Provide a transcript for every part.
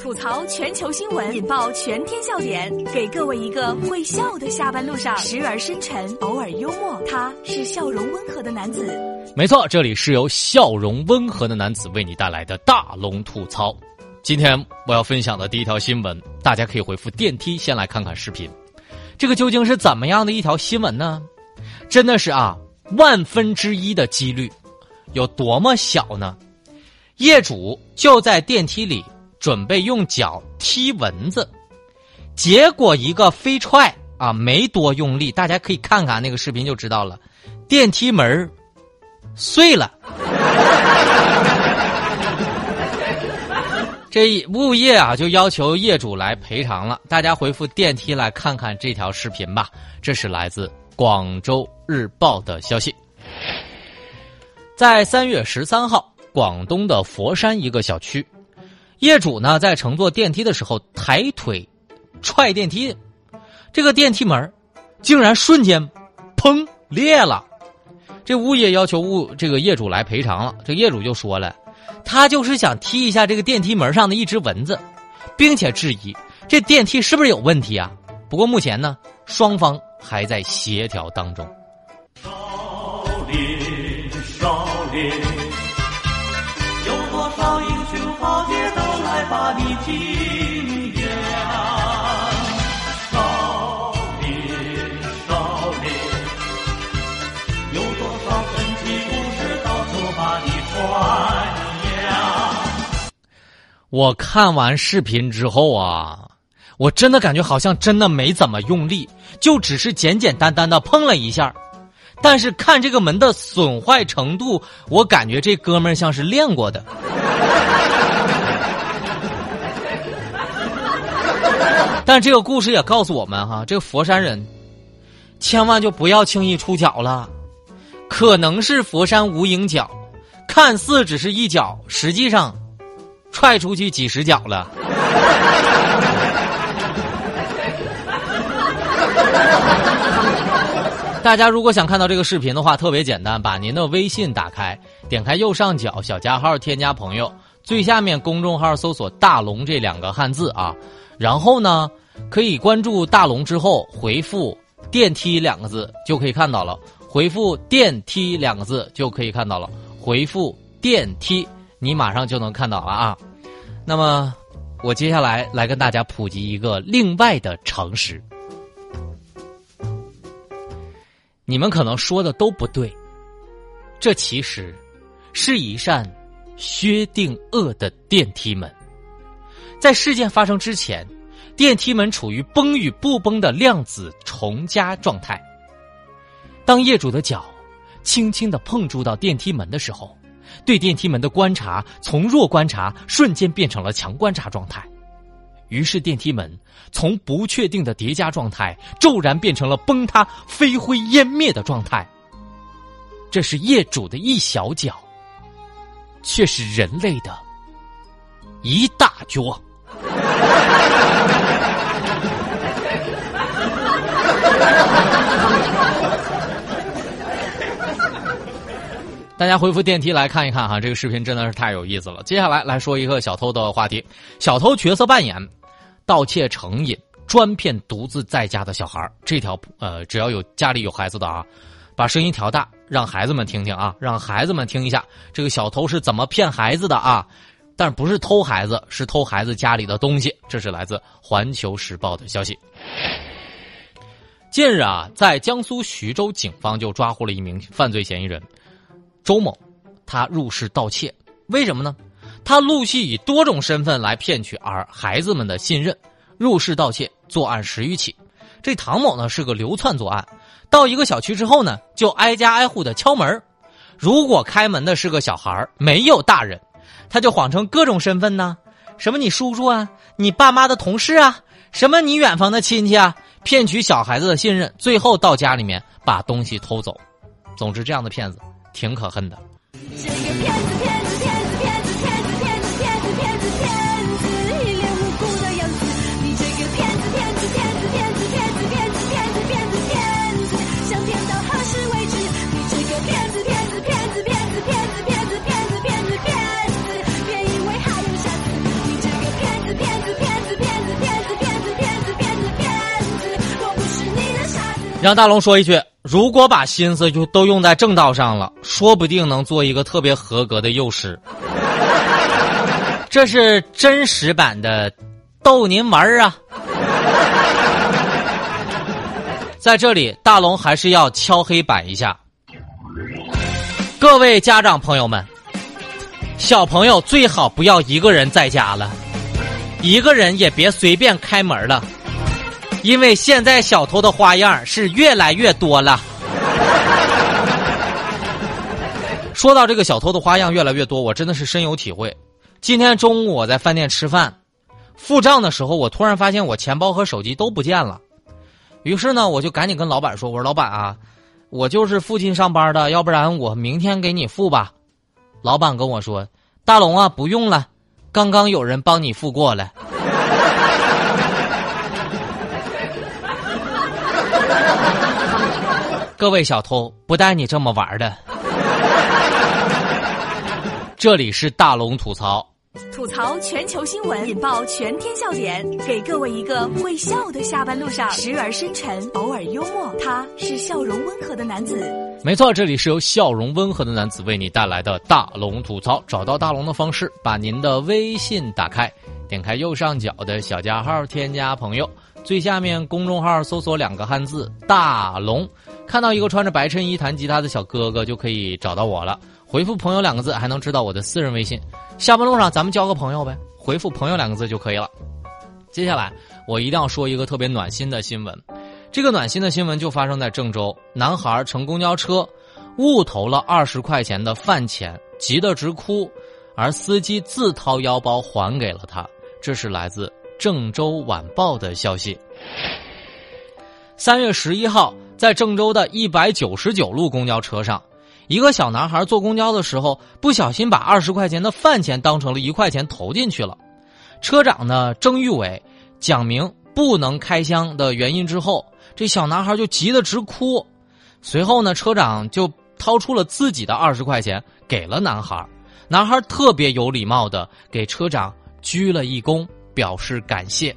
吐槽全球新闻，引爆全天笑点，给各位一个会笑的下班路上，时而深沉，偶尔幽默。他是笑容温和的男子。没错，这里是由笑容温和的男子为你带来的大龙吐槽。今天我要分享的第一条新闻，大家可以回复电梯先来看看视频。这个究竟是怎么样的一条新闻呢？真的是啊，万分之一的几率，有多么小呢？业主就在电梯里准备用脚踢蚊子，结果一个飞踹啊，没多用力，大家可以看看那个视频就知道了，电梯门碎了。这物业啊就要求业主来赔偿了。大家回复电梯来看看这条视频吧。这是来自广州日报的消息，在三月十三号。广东的佛山一个小区，业主呢在乘坐电梯的时候抬腿踹电梯，这个电梯门竟然瞬间砰裂了。这物业要求物这个业主来赔偿了。这业主就说了，他就是想踢一下这个电梯门上的一只蚊子，并且质疑这电梯是不是有问题啊？不过目前呢，双方还在协调当中。少林，少林。把你敬仰，少年少年，有多少神奇故事到处把你传扬。我看完视频之后啊，我真的感觉好像真的没怎么用力，就只是简简单单的碰了一下。但是看这个门的损坏程度，我感觉这哥们儿像是练过的。但这个故事也告诉我们哈，这个佛山人，千万就不要轻易出脚了，可能是佛山无影脚，看似只是一脚，实际上踹出去几十脚了。大家如果想看到这个视频的话，特别简单，把您的微信打开，点开右上角小加号，添加朋友，最下面公众号搜索“大龙”这两个汉字啊。然后呢，可以关注大龙之后回复“电梯”两个字就可以看到了。回复“电梯”两个字就可以看到了。回复“电梯”，你马上就能看到了啊。那么，我接下来来跟大家普及一个另外的常识。你们可能说的都不对，这其实是一扇薛定谔的电梯门。在事件发生之前，电梯门处于崩与不崩的量子重加状态。当业主的脚轻轻的碰触到电梯门的时候，对电梯门的观察从弱观察瞬间变成了强观察状态，于是电梯门从不确定的叠加状态骤然变成了崩塌、飞灰烟灭的状态。这是业主的一小脚，却是人类的一大脚。大家回复电梯来看一看哈，这个视频真的是太有意思了。接下来来说一个小偷的话题，小偷角色扮演，盗窃成瘾，专骗独自在家的小孩这条呃，只要有家里有孩子的啊，把声音调大，让孩子们听听啊，让孩子们听一下这个小偷是怎么骗孩子的啊。但不是偷孩子，是偷孩子家里的东西。这是来自《环球时报》的消息。近日啊，在江苏徐州，警方就抓获了一名犯罪嫌疑人周某，他入室盗窃。为什么呢？他陆续以多种身份来骗取儿孩子们的信任，入室盗窃作案十余起。这唐某呢是个流窜作案，到一个小区之后呢，就挨家挨户的敲门。如果开门的是个小孩没有大人。他就谎称各种身份呢，什么你叔叔啊，你爸妈的同事啊，什么你远方的亲戚啊，骗取小孩子的信任，最后到家里面把东西偷走。总之，这样的骗子挺可恨的。你这个骗子骗子骗子骗子骗子骗子骗子骗子骗子，一脸无辜的样子。你这个骗子骗子骗子骗子骗子骗子骗子骗子骗子，想骗到何时为止？你这个骗子骗子骗子骗子骗子骗子骗子骗子骗子，别以为还有下次。你这个骗子骗子骗子骗子骗子骗子骗子骗子骗子，我不是你的傻子。让大龙说一句。如果把心思就都用在正道上了，说不定能做一个特别合格的幼师。这是真实版的逗您玩儿啊！在这里，大龙还是要敲黑板一下，各位家长朋友们，小朋友最好不要一个人在家了，一个人也别随便开门了。因为现在小偷的花样是越来越多了。说到这个小偷的花样越来越多，我真的是深有体会。今天中午我在饭店吃饭，付账的时候，我突然发现我钱包和手机都不见了。于是呢，我就赶紧跟老板说：“我说老板啊，我就是附近上班的，要不然我明天给你付吧。”老板跟我说：“大龙啊，不用了，刚刚有人帮你付过了。”各位小偷，不带你这么玩的。这里是大龙吐槽，吐槽全球新闻，引爆全天笑点，给各位一个会笑的下班路上，时而深沉，偶尔幽默。他是笑容温和的男子。没错，这里是由笑容温和的男子为你带来的大龙吐槽。找到大龙的方式，把您的微信打开，点开右上角的小加号，添加朋友。最下面公众号搜索两个汉字“大龙”，看到一个穿着白衬衣弹吉他的小哥哥，就可以找到我了。回复“朋友”两个字，还能知道我的私人微信。下班路上咱们交个朋友呗，回复“朋友”两个字就可以了。接下来我一定要说一个特别暖心的新闻，这个暖心的新闻就发生在郑州，男孩乘公交车误投了二十块钱的饭钱，急得直哭，而司机自掏腰包还给了他。这是来自。郑州晚报的消息：三月十一号，在郑州的一百九十九路公交车上，一个小男孩坐公交的时候，不小心把二十块钱的饭钱当成了一块钱投进去了。车长呢，郑玉伟讲明不能开箱的原因之后，这小男孩就急得直哭。随后呢，车长就掏出了自己的二十块钱给了男孩，男孩特别有礼貌的给车长鞠了一躬。表示感谢。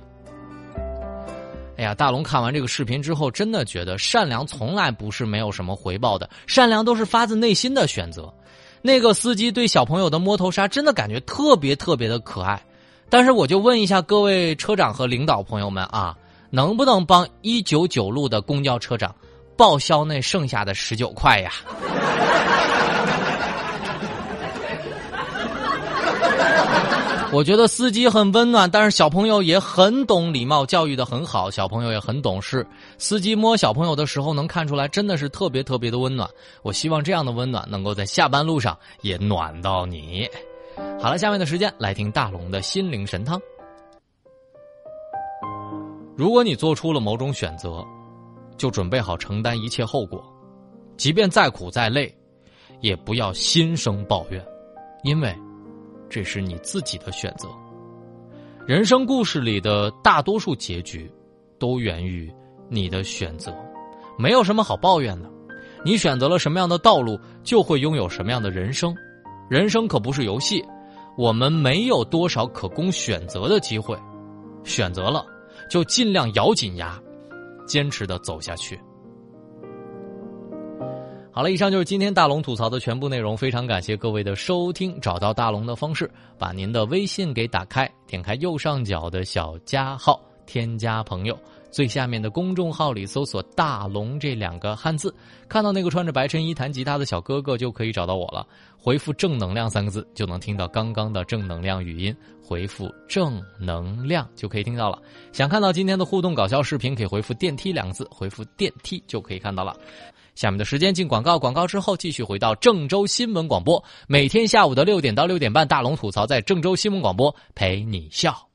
哎呀，大龙看完这个视频之后，真的觉得善良从来不是没有什么回报的，善良都是发自内心的选择。那个司机对小朋友的摸头杀，真的感觉特别特别的可爱。但是，我就问一下各位车长和领导朋友们啊，能不能帮一九九路的公交车长报销那剩下的十九块呀？我觉得司机很温暖，但是小朋友也很懂礼貌，教育的很好，小朋友也很懂事。司机摸小朋友的时候，能看出来真的是特别特别的温暖。我希望这样的温暖能够在下班路上也暖到你。好了，下面的时间来听大龙的心灵神汤。如果你做出了某种选择，就准备好承担一切后果，即便再苦再累，也不要心生抱怨，因为。这是你自己的选择。人生故事里的大多数结局，都源于你的选择，没有什么好抱怨的。你选择了什么样的道路，就会拥有什么样的人生。人生可不是游戏，我们没有多少可供选择的机会。选择了，就尽量咬紧牙，坚持的走下去。好了，以上就是今天大龙吐槽的全部内容。非常感谢各位的收听。找到大龙的方式，把您的微信给打开，点开右上角的小加号，添加朋友。最下面的公众号里搜索“大龙”这两个汉字，看到那个穿着白衬衣弹吉他的小哥哥，就可以找到我了。回复“正能量”三个字，就能听到刚刚的正能量语音。回复“正能量”就可以听到了。想看到今天的互动搞笑视频，可以回复“电梯”两个字，回复“电梯”就可以看到了。下面的时间进广告，广告之后继续回到郑州新闻广播。每天下午的六点到六点半，大龙吐槽在郑州新闻广播陪你笑。